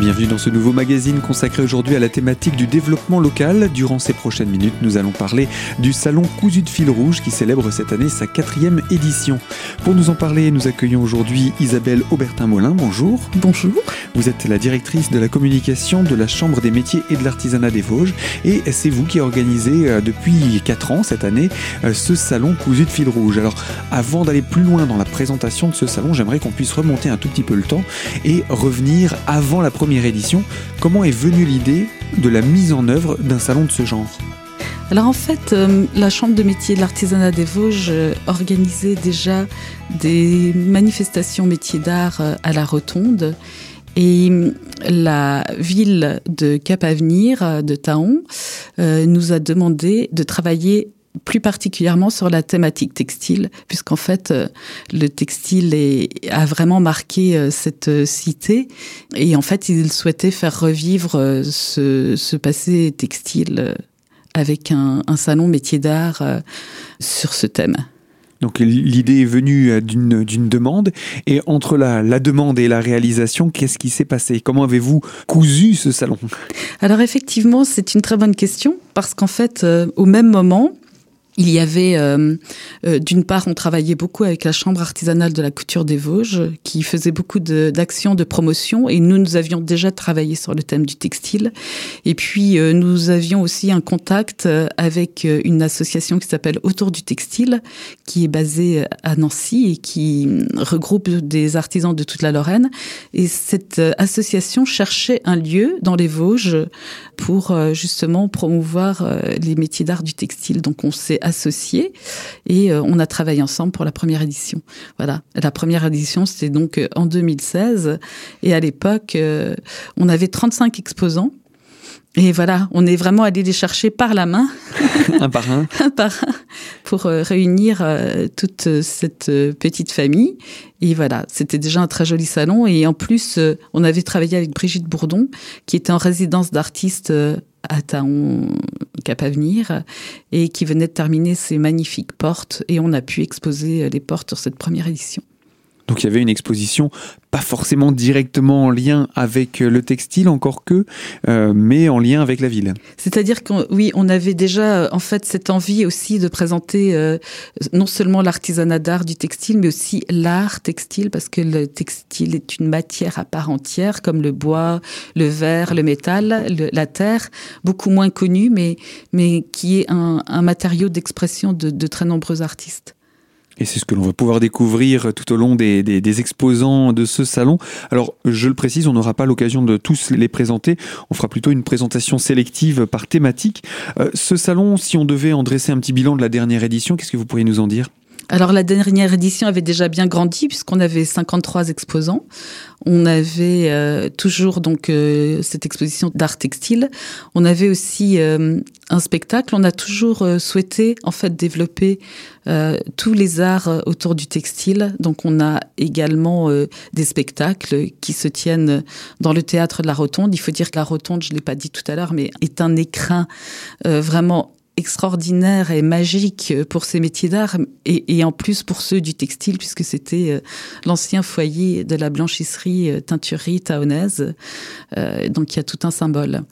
bienvenue dans ce nouveau magazine consacré aujourd'hui à la thématique du développement local. Durant ces prochaines minutes, nous allons parler du salon Cousu de fil rouge qui célèbre cette année sa quatrième édition. Pour nous en parler, nous accueillons aujourd'hui Isabelle Aubertin-Molin. Bonjour. Bonjour. Vous êtes la directrice de la communication de la Chambre des métiers et de l'artisanat des Vosges et c'est vous qui organisez euh, depuis 4 ans cette année euh, ce salon Cousu de fil rouge. Alors avant d'aller plus loin dans la présentation de ce salon, j'aimerais qu'on puisse remonter un tout petit peu le temps et revenir avant la première édition. Comment est venue l'idée de la mise en œuvre d'un salon de ce genre? Alors en fait, euh, la Chambre de métier de l'artisanat des Vosges euh, organisait déjà des manifestations métiers d'art euh, à la Rotonde. Et la ville de Cap-Avenir, de Taon, nous a demandé de travailler plus particulièrement sur la thématique textile, puisqu'en fait, euh, le textile est, a vraiment marqué euh, cette euh, cité. Et en fait, ils souhaitaient faire revivre ce, ce passé textile avec un, un salon métier d'art sur ce thème. Donc l'idée est venue d'une, demande et entre la, la demande et la réalisation, qu'est-ce qui s'est passé? Comment avez-vous cousu ce salon? Alors effectivement, c'est une très bonne question parce qu'en fait, au même moment, il y avait, euh, euh, d'une part, on travaillait beaucoup avec la Chambre artisanale de la couture des Vosges, qui faisait beaucoup d'actions de, promotion, et nous, nous avions déjà travaillé sur le thème du textile. Et puis, euh, nous avions aussi un contact avec une association qui s'appelle Autour du textile, qui est basée à Nancy et qui regroupe des artisans de toute la Lorraine. Et cette association cherchait un lieu dans les Vosges pour justement promouvoir les métiers d'art du textile. Donc, on s'est associés et euh, on a travaillé ensemble pour la première édition. Voilà, la première édition c'était donc euh, en 2016 et à l'époque euh, on avait 35 exposants. Et voilà, on est vraiment allé les chercher par la main. un par un. un par un, pour réunir toute cette petite famille. Et voilà, c'était déjà un très joli salon. Et en plus, on avait travaillé avec Brigitte Bourdon, qui était en résidence d'artiste à Taon Cap Avenir et qui venait de terminer ses magnifiques portes et on a pu exposer les portes sur cette première édition. Donc il y avait une exposition pas forcément directement en lien avec le textile, encore que, euh, mais en lien avec la ville. C'est-à-dire que oui, on avait déjà euh, en fait cette envie aussi de présenter euh, non seulement l'artisanat d'art du textile, mais aussi l'art textile, parce que le textile est une matière à part entière, comme le bois, le verre, le métal, la terre, beaucoup moins connue, mais, mais qui est un, matériau d'expression de, de très nombreux artistes. Et c'est ce que l'on va pouvoir découvrir tout au long des, exposants de ce salon. Alors, je le précise, on n'aura pas l'occasion de tous les présenter. On fera plutôt une présentation sélective par thématique. Euh, ce salon, si on devait en dresser un petit bilan de la dernière édition, qu'est-ce que vous pourriez nous en dire? Alors la dernière édition avait déjà bien grandi puisqu'on avait 53 exposants. On avait euh, toujours donc euh, cette exposition d'art textile. On avait aussi euh, un spectacle. On a toujours euh, souhaité en fait développer euh, tous les arts autour du textile. Donc on a également des spectacles qui se tiennent dans le théâtre de la Rotonde. Il faut dire que la Rotonde, je l'ai pas dit tout à l'heure, mais est un écrin vraiment extraordinaire et magique pour ces métiers d'art et, et, en plus pour ceux du textile puisque c'était euh, l'ancien foyer de la blanchisserie euh, teinturerie taonaise. Euh, donc il y a tout un symbole.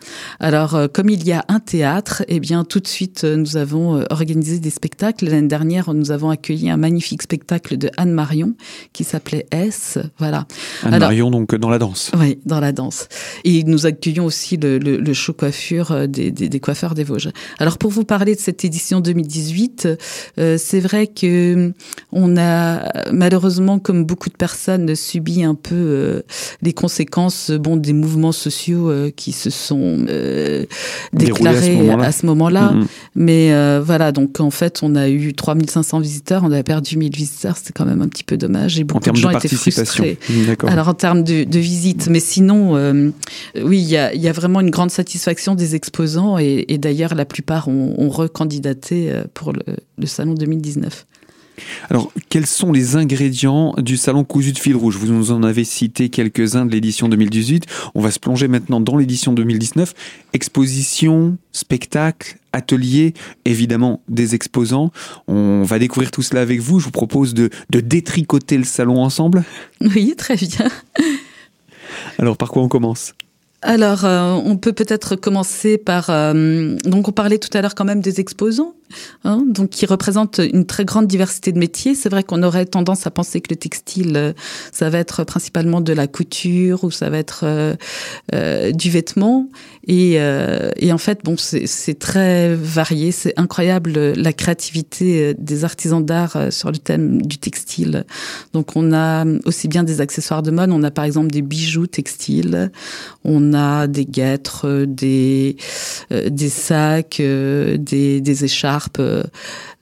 Alors comme il y a un théâtre, eh bien tout de suite nous avons organisé des spectacles. L'année dernière, nous avons accueilli un magnifique spectacle de Anne Marion qui s'appelait S. Voilà. Anne Marion donc dans la danse. Oui, dans la danse. Et nous accueillons aussi le, le, le show coiffure des, des, des coiffeurs des Vosges. Alors pour vous parler de cette édition 2018, euh, c'est vrai que on a malheureusement, comme beaucoup de personnes, subi un peu euh, les conséquences bon des mouvements sociaux euh, qui se sont euh, déclarés à ce moment-là. Mm -hmm. Mais euh, voilà, donc en fait, on a eu 3500 visiteurs, on a perdu 1000 visiteurs, c'est quand même un petit peu dommage. Et beaucoup de gens étaient frustrés. Alors en termes de, de visite, mais sinon, euh, oui, il y a, y a, vraiment une grande satisfaction des exposants et, et d'ailleurs, la plupart ont, ont recandidaté euh, pour le, le salon 2019. Alors, quels sont les ingrédients du salon cousu de fil rouge? Vous nous en avez cité quelques-uns de l'édition 2018. On va se plonger maintenant dans l'édition 2019. Exposition, spectacle, atelier, évidemment des exposants. On va découvrir tout cela avec vous. Je vous propose de, de détricoter le salon ensemble. Oui, très bien. Alors, par quoi on commence? Alors, euh, on peut peut-être commencer par... Euh, donc, on parlait tout à l'heure quand même des exposants, hein, donc qui représentent une très grande diversité de métiers. C'est vrai qu'on aurait tendance à penser que le textile, euh, ça va être principalement de la couture ou ça va être du vêtement. Et, en fait, bon, c'est très varié. C'est incroyable la créativité des artisans d'art sur le thème du textile. Donc, on a aussi bien des accessoires de mode. On a par exemple des bijoux textiles. On a des guêtres, euh, des, euh, sacs, euh, des écharpes.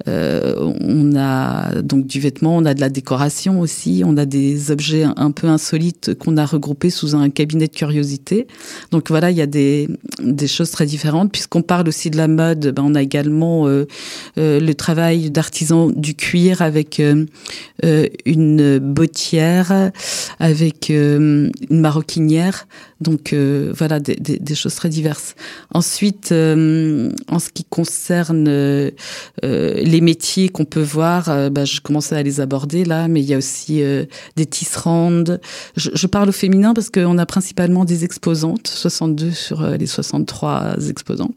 On a donc du vêtement, on a de la décoration aussi, on a des objets un peu insolites qu'on a regroupés sous un cabinet de curiosité. Donc voilà, il y a des, choses très différentes. Puisqu'on parle aussi de la mode, ben on a également le travail d'artisan du cuir avec une bottière, avec une maroquinière. Donc euh, voilà, des, choses très diverses. Ensuite, euh, en ce qui concerne euh, les métiers qu'on peut voir, bah, je commençais à les aborder là, mais il y a aussi des tisserandes. Je, parle au féminin parce qu'on a principalement des exposantes, 62 sur les 63 exposants.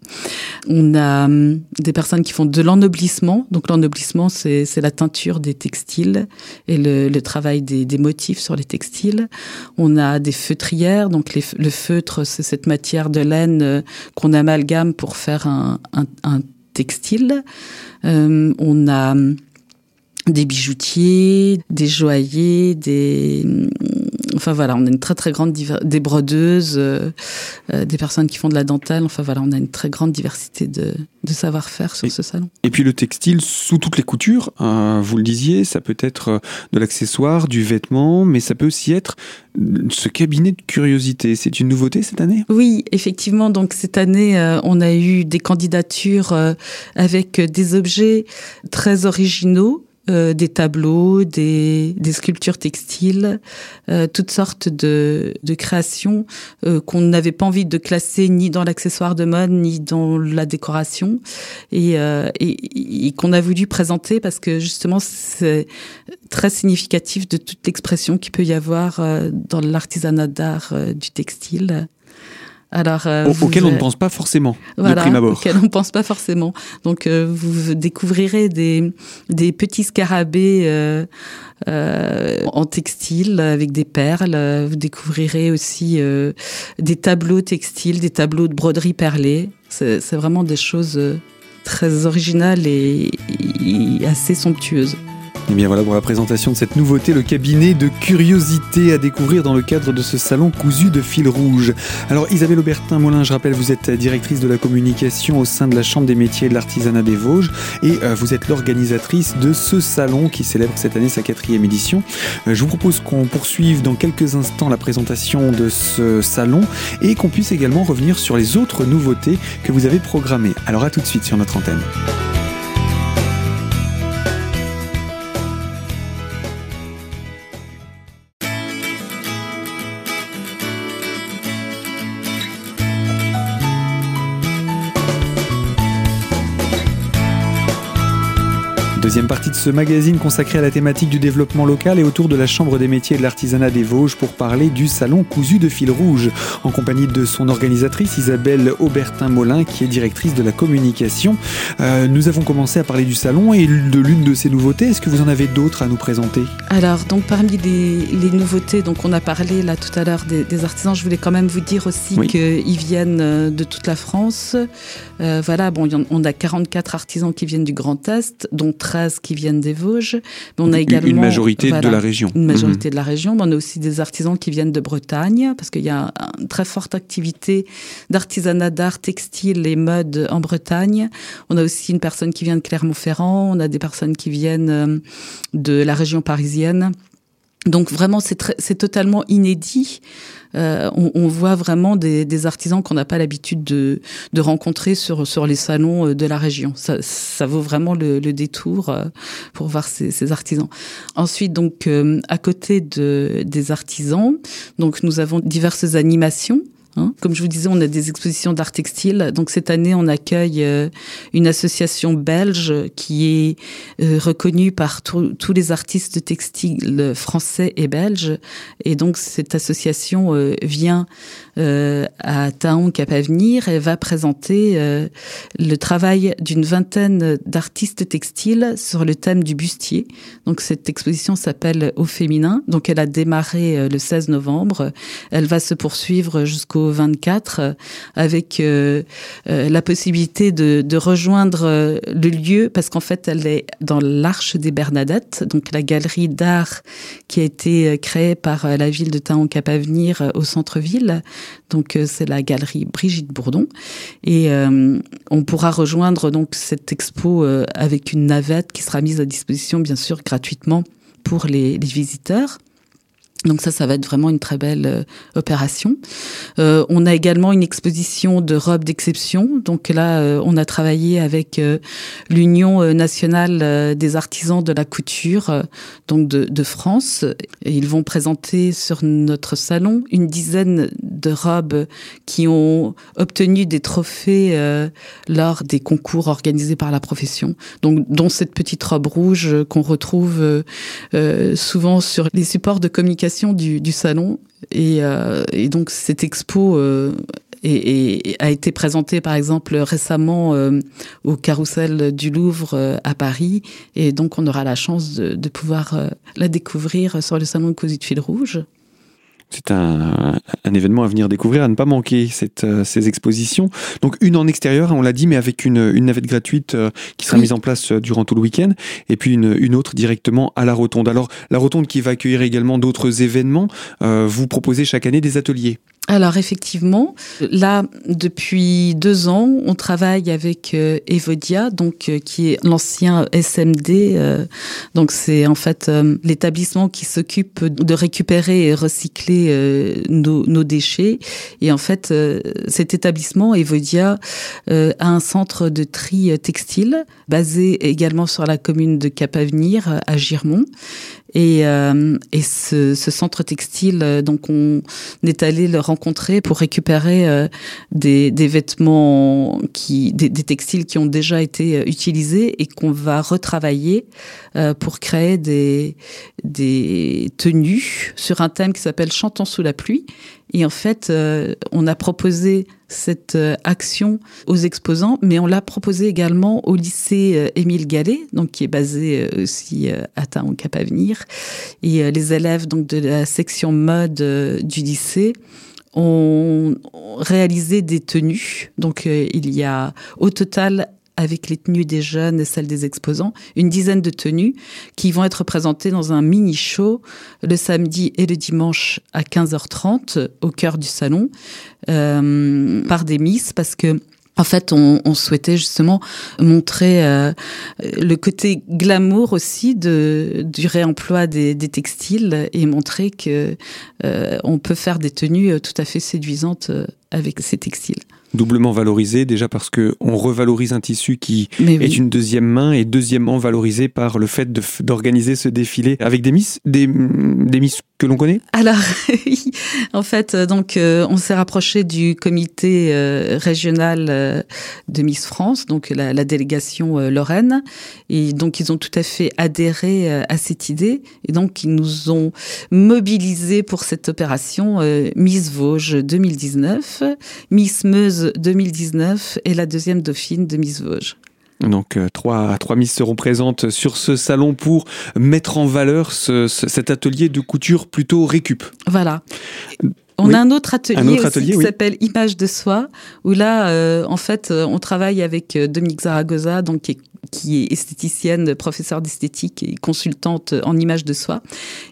On a des personnes qui font de l'ennoblissement. Donc l'ennoblissement, c'est la teinture des textiles et le, travail des, motifs sur les textiles. On a des feutrières, donc le feutre, c'est cette matière de laine euh, qu'on amalgame pour faire un, textile. Euh, on a des bijoutiers, des joailliers, des enfin voilà, on a une très très grande des brodeuses, euh, euh, des personnes qui font de la dentelle. Enfin voilà, on a une très grande diversité de, de savoir-faire sur ce salon. Et puis le textile sous toutes les coutures, euh, vous le disiez, ça peut être de l'accessoire, du vêtement, mais ça peut aussi être ce cabinet de curiosité. C'est une nouveauté cette année? Oui, effectivement. Donc cette année, on a eu des candidatures avec des objets très originaux euh, des tableaux, des, des sculptures textiles, euh, toutes sortes de, de créations euh, qu'on n'avait pas envie de classer ni dans l'accessoire de mode ni dans la décoration et, et, et qu'on a voulu présenter parce que justement c'est très significatif de toute l'expression qu'il peut y avoir dans l'artisanat d'art du textile. Alors, euh, auquel on ne pense pas forcément voilà, de prime abord. Auquel on ne pense pas forcément. Donc, euh, vous découvrirez des, des petits scarabées euh, euh, en textile avec des perles. Vous découvrirez aussi des tableaux textiles, des tableaux de broderie perlée. C'est vraiment des choses très originales et, et assez somptueuses. Et eh bien voilà pour la présentation de cette nouveauté, le cabinet de curiosité à découvrir dans le cadre de ce salon cousu de fil rouge. Alors Isabelle Aubertin-Molin, je rappelle, vous êtes directrice de la communication au sein de la Chambre des métiers et de l'artisanat des Vosges et euh, vous êtes l'organisatrice de ce salon qui célèbre cette année sa quatrième édition. Euh, je vous propose qu'on poursuive dans quelques instants la présentation de ce salon et qu'on puisse également revenir sur les autres nouveautés que vous avez programmées. Alors à tout de suite sur notre antenne. Deuxième partie de ce magazine consacré à la thématique du développement local et autour de la Chambre des métiers et de l'artisanat des Vosges pour parler du salon cousu de fil rouge, en compagnie de son organisatrice Isabelle Aubertin-Molin, qui est directrice de la communication. Euh, nous avons commencé à parler du salon et de l'une de ses nouveautés. Est-ce que vous en avez d'autres à nous présenter? Alors, donc parmi les, nouveautés, donc on a parlé là tout à l'heure des, artisans, je voulais quand même vous dire aussi qu'ils viennent euh, de toute la France. Euh, voilà, bon, on a 44 artisans qui viennent du Grand Est, dont 13 qui viennent des Vosges. Mais on a également une majorité de la région. Une majorité mhm. de la région. Mais on a aussi des artisans qui viennent de Bretagne parce qu'il y a une très forte activité d'artisanat d'art textile et mode en Bretagne. On a aussi une personne qui vient de Clermont-Ferrand. On a des personnes qui viennent euh, de la région parisienne. Donc vraiment, c'est totalement inédit. Euh, on, on, voit vraiment des, des artisans qu'on n'a pas l'habitude de, de, rencontrer sur, sur les salons euh, de la région. Ça, ça vaut vraiment le, le détour euh, pour voir ces, ces, artisans. Ensuite, donc, à côté de, des artisans, donc nous avons diverses animations Hein. Comme je vous disais, on a des expositions d'art textile. Donc cette année, on accueille euh, une association belge qui est euh, reconnue par tous les artistes textiles français et belges. Et donc cette association euh, vient à Taon Cap Avenir et va présenter le travail d'une vingtaine d'artistes textiles sur le thème du bustier. Donc cette exposition s'appelle Au féminin. Donc elle a démarré le 16 novembre. Elle va se poursuivre jusqu'au 24 euh, avec euh, euh, la possibilité de, rejoindre le lieu parce qu'en fait elle est dans l'Arche des Bernadettes, donc la galerie d'art qui a été créée par la ville de Taon Cap Avenir au centre-ville. Donc c'est la galerie Brigitte Bourdon et on pourra rejoindre donc cette expo avec une navette qui sera mise à disposition bien sûr gratuitement pour les visiteurs. Donc ça, ça va être vraiment une très belle euh, opération. Euh, on a également une exposition de robes d'exception. Donc là, euh, on a travaillé avec l'Union nationale des artisans de la couture, donc de, de, France. Ils vont présenter sur notre salon une dizaine de robes qui ont obtenu des trophées lors des concours organisés par la profession. Donc dont cette petite robe rouge qu'on retrouve souvent sur les supports de communication du, salon. Euh, et, donc cette expo euh, a été présentée par exemple récemment euh, au Carrousel du Louvre à Paris. Et donc on aura la chance de, pouvoir la découvrir sur le salon de Cosy de Fil Rouge c'est un, un, événement à venir découvrir, à ne pas manquer cette, euh, ces expositions. Donc une en extérieur, on l'a dit, mais avec une, une navette gratuite euh, qui sera mise en place euh, durant tout le week-end, et puis une, une, autre directement à la Rotonde. Alors la Rotonde qui va accueillir également d'autres événements, vous proposez chaque année des ateliers. Alors effectivement, là depuis deux ans, on travaille avec euh, Evodia, donc euh, qui est l'ancien SMD. Euh, donc c'est en fait l'établissement qui s'occupe de récupérer et recycler nos, nos, déchets. Et en fait, cet établissement Evodia a un centre de tri textile basé également sur la commune de Cap-Avenir à Girmont. Et, euh, et ce, ce, centre textile, euh, donc on est allé le rencontrer pour récupérer euh, des, des, vêtements qui, des, textiles qui ont déjà été utilisés et qu'on va retravailler pour créer des, des tenues sur un thème qui s'appelle Chantons sous la pluie. Et en fait, on a proposé cette euh, action aux exposants, mais on l'a proposé également au lycée euh, Émile Gallet, donc qui est basé euh, aussi à Taon Cap Avenir. Et les élèves donc de la section mode du lycée ont réalisé des tenues. Donc il y a au total avec les tenues des jeunes et celles des exposants, une dizaine de tenues qui vont être présentées dans un mini show le samedi et le dimanche à 15h30 au cœur du salon euh, par des miss parce que en fait, on, on, souhaitait justement montrer euh, le côté glamour aussi de, du réemploi des, des textiles et montrer que euh, on peut faire des tenues tout à fait séduisantes avec ces textiles doublement valorisé, déjà parce que on revalorise un tissu qui est une deuxième main et deuxièmement valorisé par le fait d'organiser ce défilé avec des miss, des, des miss que l'on connaît? Alors, en fait, euh, donc euh, on s'est rapproché du comité euh, régional de Miss France, donc la, la, délégation Lorraine, et donc ils ont tout à fait adhéré à cette idée, et donc ils nous ont mobilisés pour cette opération Miss Vosges 2019, Miss Meuse 2019 et la deuxième dauphine de Miss Vosges. Donc euh, trois, trois Miss seront présentes sur ce salon pour mettre en valeur ce, cet atelier de couture plutôt récup. Voilà. On a un autre atelier, aussi qui s'appelle Image de soi, où là, euh, en fait, euh, on travaille avec Dominique Zaragoza, donc qui est qui est esthéticienne, professeure d'esthétique et consultante en image de soi.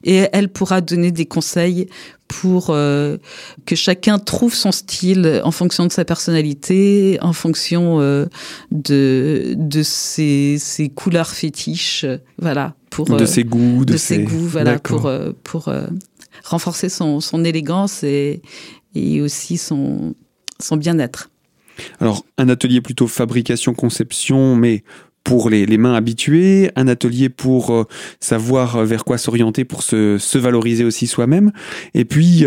Et elle pourra donner des conseils pour euh, que chacun trouve son style en fonction de sa personnalité, en fonction euh, de, de ses, ses, couleurs fétiches, voilà. Pour, de ses goûts. De, ses, goûts, voilà, pour, euh, pour renforcer son, son élégance et, et aussi son, son bien-être. Alors, un atelier plutôt fabrication-conception, mais pour les, les mains habituées, un atelier pour savoir vers quoi s'orienter pour se, se valoriser aussi soi-même, et puis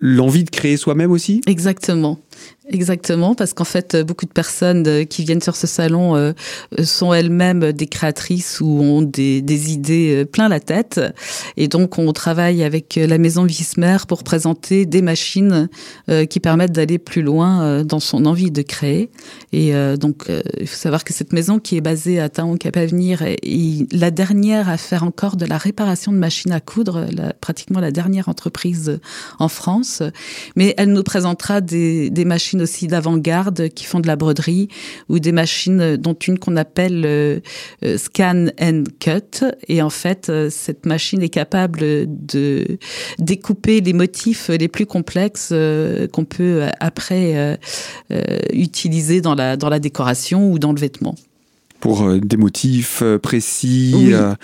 l'envie de créer soi-même aussi? Exactement. Exactement, parce qu'en fait, beaucoup de personnes euh, qui viennent sur ce salon euh, sont elles-mêmes des créatrices ou ont des, idées euh, plein la tête. Et donc, on travaille avec la maison Vismer pour présenter des machines qui permettent d'aller plus loin dans son envie de créer. Et donc, il faut savoir que cette maison qui est basée à Taon Cap Avenir est la dernière à faire encore de la réparation de machines à coudre, pratiquement la dernière entreprise en France. Mais elle nous présentera des, des machines aussi d'avant-garde qui font de la broderie ou des machines dont une qu'on appelle euh, euh, scan and cut. Et en fait, euh, cette machine est capable de découper les motifs les plus complexes qu'on peut après utiliser dans la, dans la décoration ou dans le vêtement pour euh, des motifs euh, précis, euh,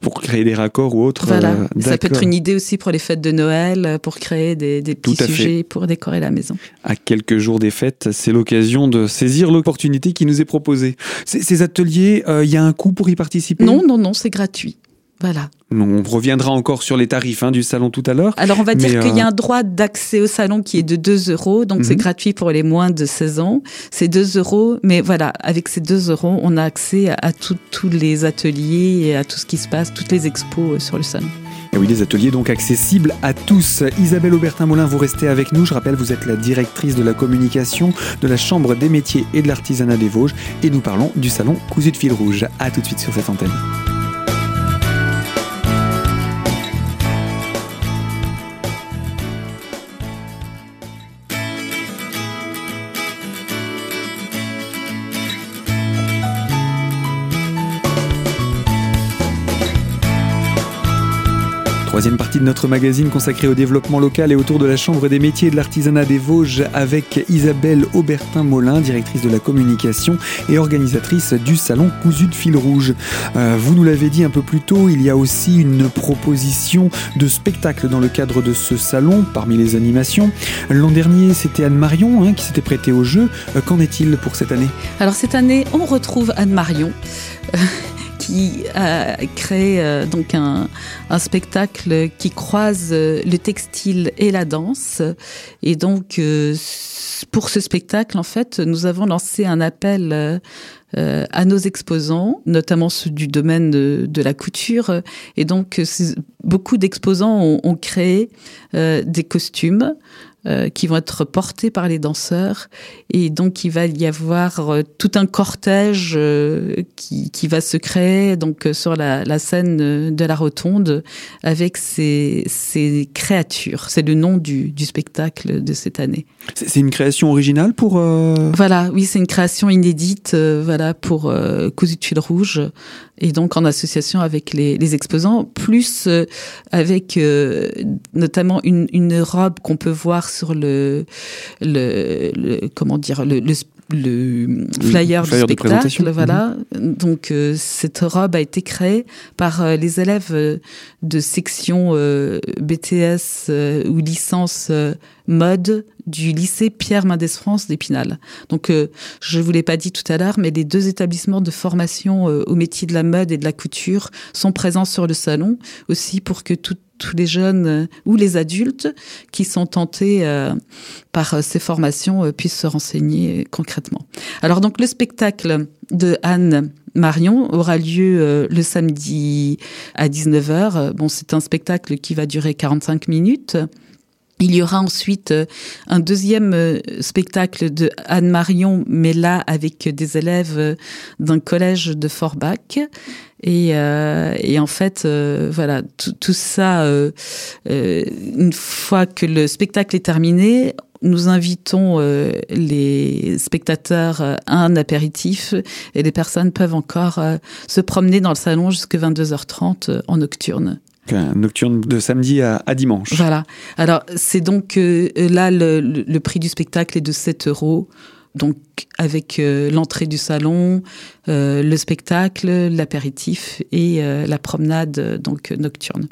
pour créer des raccords ou autres. Voilà. Ça peut être une idée aussi pour les fêtes de Noël, pour créer des, des petits sujets pour décorer la maison. À quelques jours des fêtes, c'est l'occasion de saisir l'opportunité qui nous est proposée. Ces ateliers, il y a un coût pour y participer? Non, non, non, c'est gratuit. Voilà. On reviendra encore sur les tarifs hein, du salon tout à l'heure. Alors on va dire qu'il y a euh, un droit d'accès au salon qui est de 2 euros, donc c'est mhm. gratuit pour les moins de 16 ans. C'est 2 euros, mais voilà, avec ces 2 euros, on a accès à tous les ateliers et à tout ce qui se passe, toutes les expos euh, sur le salon. Et oui, des ateliers donc accessibles à tous. Isabelle Aubertin-Molin, vous restez avec nous. Je rappelle, vous êtes la directrice de la communication de la Chambre des métiers et de l'artisanat des Vosges et nous parlons du salon Cousu de fil rouge. À tout de suite sur cette antenne. Troisième partie de notre magazine consacrée au développement local et autour de la Chambre des métiers et de l'artisanat des Vosges avec Isabelle Aubertin-Molin, directrice de la communication et organisatrice du salon Cousu de fil rouge. Euh, vous nous l'avez dit un peu plus tôt, il y a aussi une proposition de spectacle dans le cadre de ce salon parmi les animations. L'an dernier, c'était Anne Marion hein, qui s'était prêtée au jeu. Euh, qu'en est-il pour cette année? Alors cette année, on retrouve Anne Marion qui a créé euh, donc un, spectacle qui croise euh, le textile et la danse. Et donc, euh, pour ce spectacle, en fait, nous avons lancé un appel à nos exposants, notamment ceux du domaine de, la couture. Et donc, beaucoup d'exposants ont, créé des costumes euh, qui vont être portés par les danseurs. Et donc, il va y avoir euh, tout un cortège euh, qui, qui, va se créer donc sur la, la, scène de la rotonde avec ces, ces créatures. C'est le nom du, du, spectacle de cette année. C'est une création originale pour... Voilà, oui, c'est une création inédite voilà, pour Cousu de fil rouge et donc en association avec les, les exposants, plus avec notamment une, une robe qu'on peut voir sur le, le, comment dire le, le, flyer, du spectacle, voilà. Mhm. Donc euh, cette robe a été créée par euh, les élèves euh, de section BTS ou licence mode du lycée Pierre Mendès France d'Épinal. Donc, je vous l'ai pas dit tout à l'heure, mais les deux établissements de formation au métier de la mode et de la couture sont présents sur le salon aussi pour que tout, tous les jeunes euh, ou les adultes qui sont tentés euh, par euh, ces formations puissent se renseigner concrètement. Alors donc le spectacle de Anne Marion aura lieu le samedi à 19h. Bon, c'est un spectacle qui va durer 45 minutes. Il y aura ensuite un deuxième spectacle de Anne Marion, mais là avec des élèves d'un collège de Forbach. Et, euh, et en fait, euh, voilà, tout ça, euh, euh, une fois que le spectacle est terminé, nous invitons euh, les spectateurs à un apéritif et les personnes peuvent encore se promener dans le salon jusqu'à 22h30 en nocturne. Nocturne de samedi à, dimanche. Voilà. Alors, c'est donc là, le, prix du spectacle est de 7 euros donc avec euh, l'entrée du salon, euh, le spectacle, l'apéritif et euh, la promenade donc nocturne.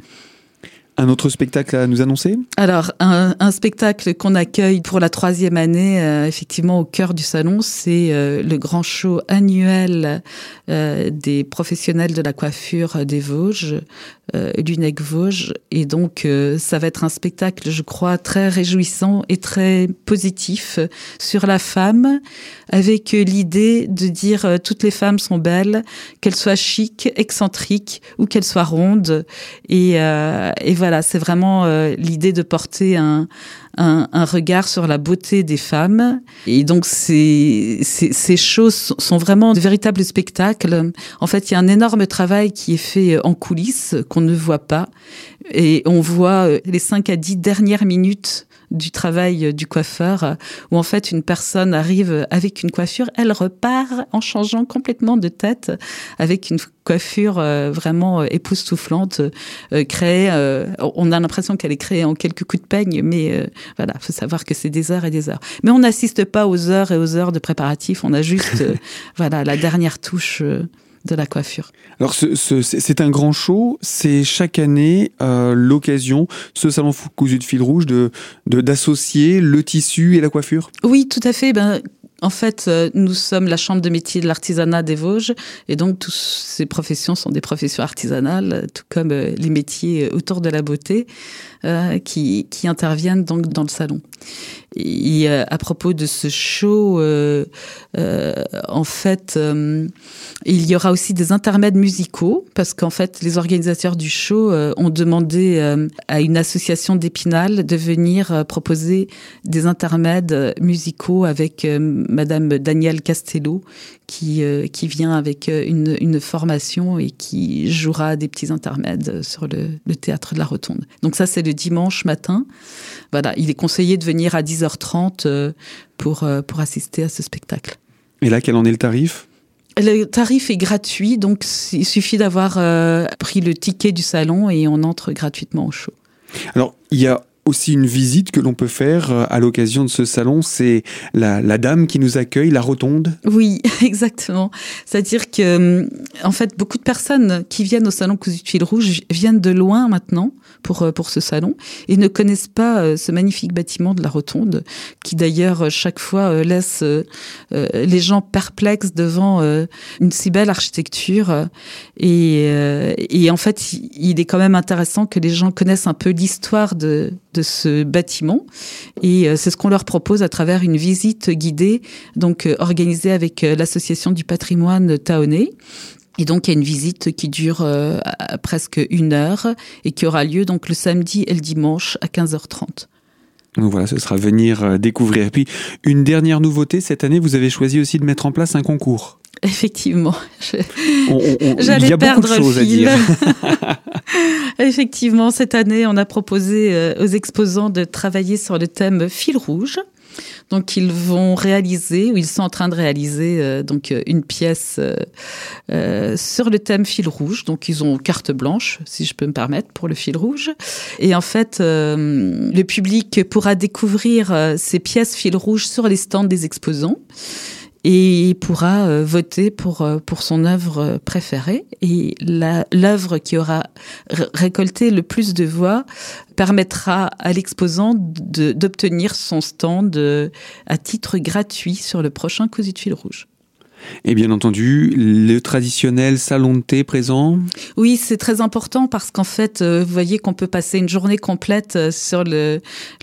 Un autre spectacle à nous annoncer? Alors, un, spectacle qu'on accueille pour la troisième année, euh, effectivement, au cœur du salon, c'est euh, le grand show annuel euh, des professionnels de la coiffure des Vosges, l'UNEC Vosges. Et donc, ça va être un spectacle, je crois, très réjouissant et très positif sur la femme, avec l'idée de dire toutes les femmes sont belles, qu'elles soient chic, excentriques ou qu'elles soient rondes. Et, et voilà voilà, c'est vraiment euh, l'idée de porter un, un, regard sur la beauté des femmes. Et donc, ces, ces, choses sont vraiment de véritables spectacles. En fait, il y a un énorme travail qui est fait en coulisses qu'on ne voit pas. Et on voit euh, les 5 à 10 dernières minutes du travail du coiffeur, où en fait une personne arrive avec une coiffure, elle repart en changeant complètement de tête avec une coiffure euh, vraiment euh, époustouflante, euh, créée. on a l'impression qu'elle est créée en quelques coups de peigne, mais voilà, faut savoir que c'est des heures et des heures. Mais on n'assiste pas aux heures et aux heures de préparatifs, on a juste voilà la dernière touche de la coiffure. Alors c'est un grand show, c'est chaque année euh, l'occasion, ce salon cousu de fil rouge, de d'associer le tissu et la coiffure? Oui, tout à fait. Ben, en fait, euh, nous sommes la chambre de métier de l'artisanat des Vosges, et donc toutes ces professions sont des professions artisanales, tout comme euh, les métiers autour de la beauté qui, qui interviennent donc dans le salon. Euh, à propos de ce show, euh, euh, en fait, euh, il y aura aussi des intermèdes musicaux parce qu'en fait, les organisateurs du show ont demandé à une association d'Épinal de venir proposer des intermèdes musicaux avec Madame Danielle Castello qui qui vient avec une, une formation et qui jouera des petits intermèdes sur le, le théâtre de la Rotonde. Donc ça, c'est le dimanche matin. Voilà, il est conseillé de venir à 10h30 euh, pour, euh, pour assister à ce spectacle. Et là, quel en est le tarif? Le tarif est gratuit, donc il suffit d'avoir euh, pris le ticket du salon et on entre gratuitement au show. Alors, il y a aussi une visite que l'on peut faire euh, à l'occasion de ce salon. C'est la, dame qui nous accueille, la rotonde. Oui, exactement. C'est-à-dire que, euh, en fait, beaucoup de personnes qui viennent au salon Cousu de fil rouge viennent de loin maintenant pour, euh, pour ce salon et ne connaissent pas ce magnifique bâtiment de la rotonde qui d'ailleurs chaque fois laisse les gens perplexes devant une si belle architecture. Et, et en fait, il est quand même intéressant que les gens connaissent un peu l'histoire de, de ce bâtiment. Et euh, c'est ce qu'on leur propose à travers une visite guidée, donc euh, organisée avec euh, l'association du patrimoine Taonais. Et donc il y a une visite qui dure presque une heure et qui aura lieu donc le samedi et le dimanche à 15h30. Donc voilà, ce sera venir découvrir. Puis une dernière nouveauté, cette année, vous avez choisi aussi de mettre en place un concours. Effectivement, j'allais perdre le fil. Effectivement, cette année, on a proposé euh, aux exposants de travailler sur le thème fil rouge. Donc ils vont réaliser ou ils sont en train de réaliser euh, donc euh, une pièce sur le thème fil rouge. Donc ils ont carte blanche, si je peux me permettre, pour le fil rouge. Et en fait, le public pourra découvrir ces pièces fil rouge sur les stands des exposants et il pourra euh, voter pour, euh, pour son œuvre préférée. Et l'œuvre qui aura récolté le plus de voix permettra à l'exposant d'obtenir son stand euh, à titre gratuit sur le prochain Cousu de fil rouge. Et bien entendu, le traditionnel salon de thé présent? Oui, c'est très important parce qu'en fait, euh, vous voyez qu'on peut passer une journée complète euh, sur le,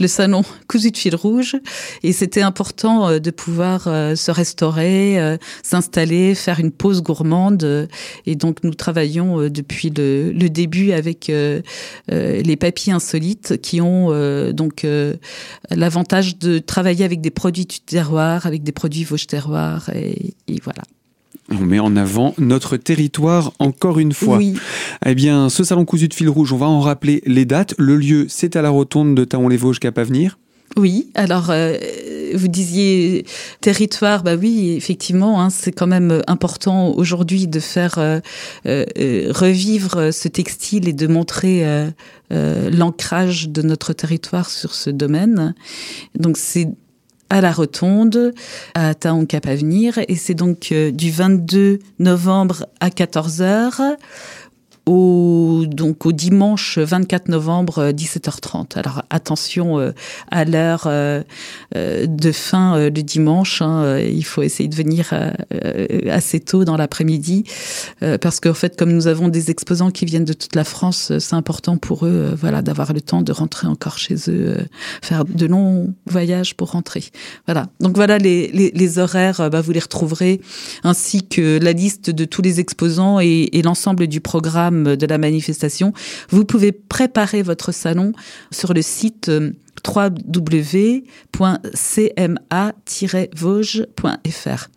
salon cousu de fil rouge. Et c'était important euh, de pouvoir se restaurer, s'installer, faire une pause gourmande. Et donc, nous travaillons depuis le, début avec les papiers insolites qui ont donc l'avantage de travailler avec des produits du terroir, avec des produits Vosges terroir et, et voilà. On met en avant notre territoire encore une fois. Oui. Eh bien, ce salon cousu de fil rouge, on va en rappeler les dates. Le lieu, c'est à la rotonde de Taon-les-Vosges, Cap Avenir. Oui, alors euh, vous disiez territoire, bah oui, effectivement, hein, c'est quand même important aujourd'hui de faire euh, euh, revivre ce textile et de montrer l'ancrage de notre territoire sur ce domaine. Donc c'est à la Rotonde, à Taon Cap Avenir. Et c'est donc euh, du 22 novembre à 14h au, donc au dimanche 24 novembre 17h30. Alors attention à l'heure de fin le dimanche. Hein, il faut essayer de venir assez tôt dans l'après-midi parce qu'en fait, comme nous avons des exposants qui viennent de toute la France, c'est important pour eux, voilà, d'avoir le temps de rentrer encore chez eux, faire de longs voyages pour rentrer. Voilà. Donc voilà les, les, horaires, bah, vous les retrouverez ainsi que la liste de tous les exposants et, et l'ensemble du programme de la manifestation. Vous pouvez préparer votre salon sur le site euh, www.cma-vosges.fr.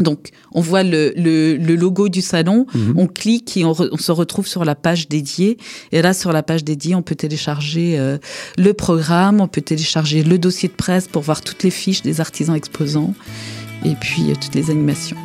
Donc, on voit le, le, le logo du salon, mhm. on clique et on, on, se retrouve sur la page dédiée. Et là, sur la page dédiée, on peut télécharger euh, le programme, on peut télécharger le dossier de presse pour voir toutes les fiches des artisans exposants et puis euh, toutes les animations.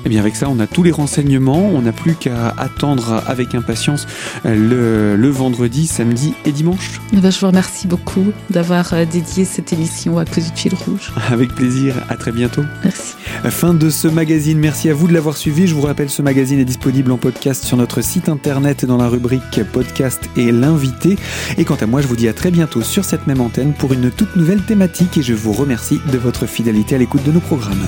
Et eh bien avec ça, on a tous les renseignements, on n'a plus qu'à attendre avec impatience euh, le, le, vendredi, samedi et dimanche. Eh ben, je vous remercie beaucoup d'avoir euh, dédié cette émission à cause du fil rouge. Avec plaisir, à très bientôt. Merci. Fin de ce magazine, merci à vous de l'avoir suivi. Je vous rappelle, ce magazine est disponible en podcast sur notre site internet dans la rubrique podcast et l'invité. Et quant à moi, je vous dis à très bientôt sur cette même antenne pour une toute nouvelle thématique et je vous remercie de votre fidélité à l'écoute de nos programmes.